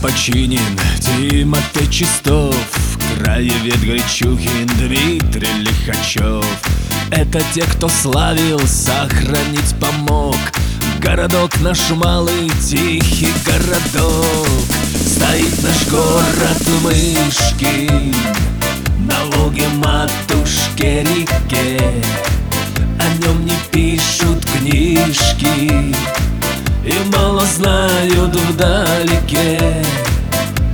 Починин, Тимофей Чистов Краевед Гречухин, Дмитрий Лихачев. Это те, кто славил, сохранить помог. Городок наш малый, тихий городок. Стоит наш город Мышкин На луге матушке реке. О нем не пишут книжки И мало знают вдалеке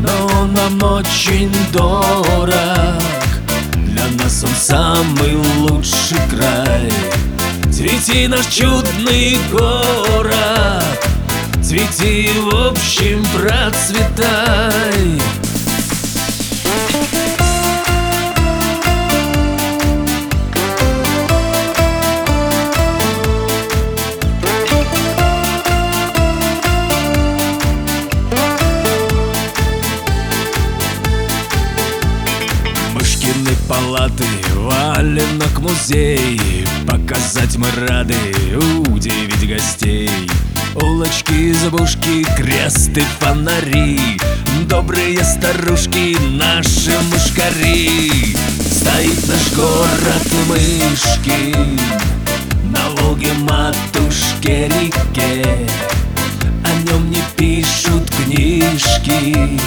Но он нам очень дорог. Для нас он самый лучший край. Цвети наш чудный город Цвети, в общем, процветай Палаты, валенок музей. Показать мы рады, удивить гостей. Улочки, избушки, кресты, фонари. Добрые старушки, наши мышкари Стоит наш город Мышкин На Волге матушке реке. О нем не пишут книжки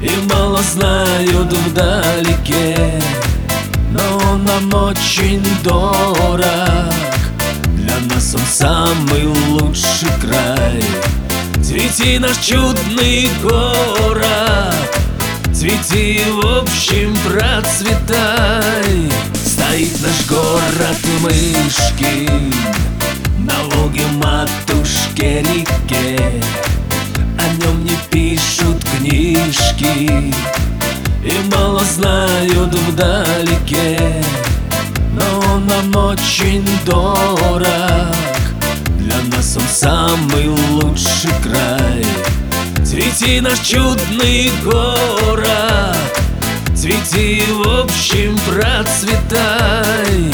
И мало знают вдалеке Нам очень дорог. Для нас он самый лучший край. Цвети наш чудный город. Цвети, в общем, процветай. Стоит наш город Мышкин На Волге матушке реке. О нем не пишут книжки. И мало знают вдалеке Но он нам очень дорог. Для нас он самый лучший край. Цвети наш чудный город Цвети, в общем, процветай